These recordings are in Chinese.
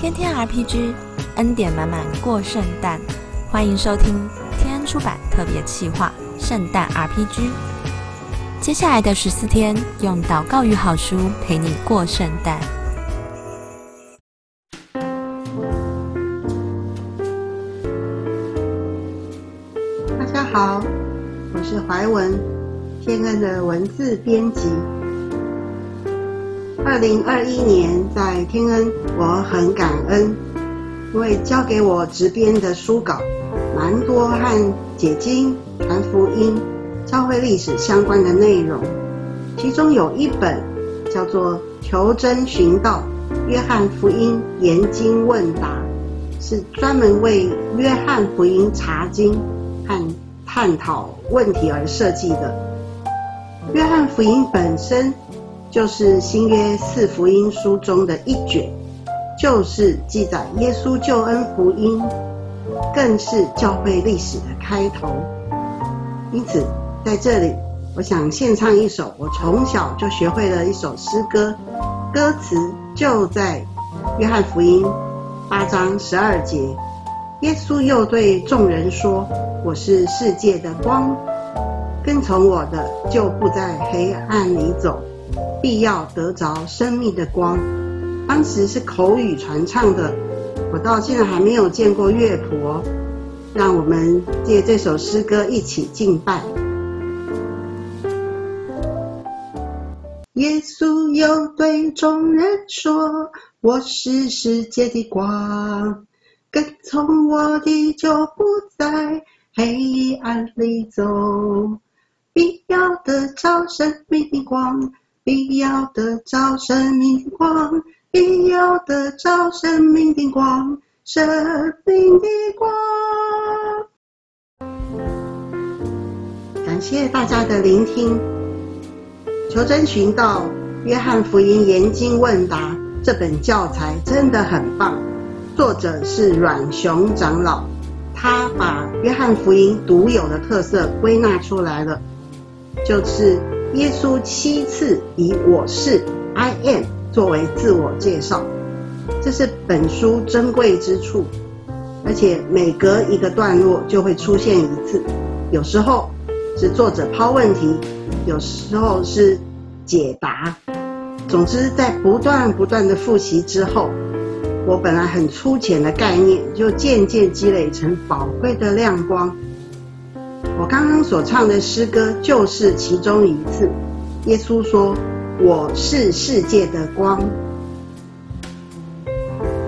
天天 RPG，恩典满满过圣诞。欢迎收听天恩出版特别企划《圣诞 RPG》。接下来的十四天，用祷告与好书陪你过圣诞。大家好，我是怀文，天恩的文字编辑。二零二一年在天恩，我很感恩，因为交给我执编的书稿蛮多和解经、传福音、教会历史相关的内容，其中有一本叫做《求真寻道：约翰福音研经问答》，是专门为约翰福音查经和探讨问题而设计的。约翰福音本身。就是新约四福音书中的一卷，就是记载耶稣救恩福音，更是教会历史的开头。因此，在这里，我想献唱一首我从小就学会的一首诗歌，歌词就在约翰福音八章十二节。耶稣又对众人说：“我是世界的光，跟从我的就不在黑暗里走。”必要得着生命的光。当时是口语传唱的，我到现在还没有见过乐谱。让我们借这首诗歌一起敬拜。耶稣又对众人说：“我是世界的光，跟从我的就不在黑暗里走，必要得着生命的光。”必要的照生命的光，必要的照生命的光，生命的光。感谢大家的聆听。求真寻道，约翰福音研经问答这本教材真的很棒。作者是阮雄长老，他把约翰福音独有的特色归纳出来了，就是。耶稣七次以“我是 I am” 作为自我介绍，这是本书珍贵之处。而且每隔一个段落就会出现一次，有时候是作者抛问题，有时候是解答。总之，在不断不断的复习之后，我本来很粗浅的概念，就渐渐积累成宝贵的亮光。我刚刚所唱的诗歌就是其中一次。耶稣说：“我是世界的光。”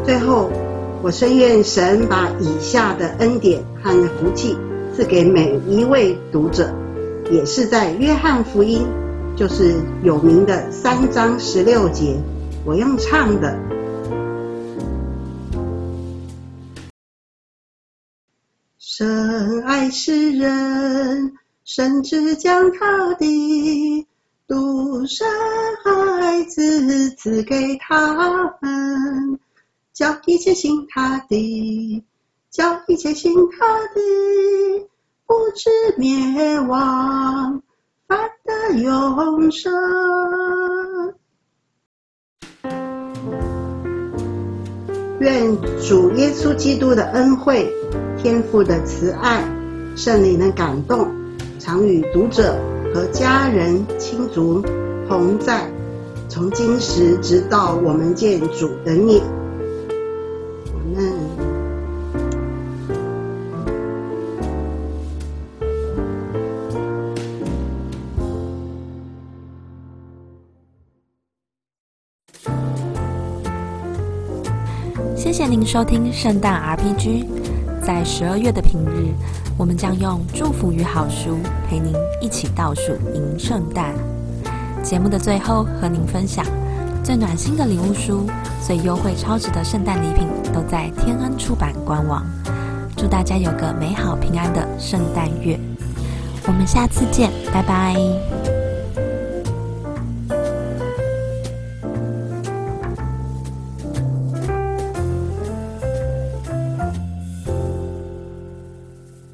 最后，我深愿神把以下的恩典和福气赐给每一位读者，也是在约翰福音，就是有名的三章十六节，我用唱的。深爱世人，甚至将他的独生孩子赐给他们，叫一切信他的，叫一切信他的，不知灭亡，反得永生。愿主耶稣基督的恩惠。天赋的慈爱，圣灵的感动，常与读者和家人亲族同在，从今时直到我们见主的面。谢谢您收听圣诞 RPG。在十二月的平日，我们将用祝福与好书陪您一起倒数迎圣诞。节目的最后，和您分享最暖心的礼物书、最优惠超值的圣诞礼品，都在天恩出版官网。祝大家有个美好平安的圣诞月！我们下次见，拜拜。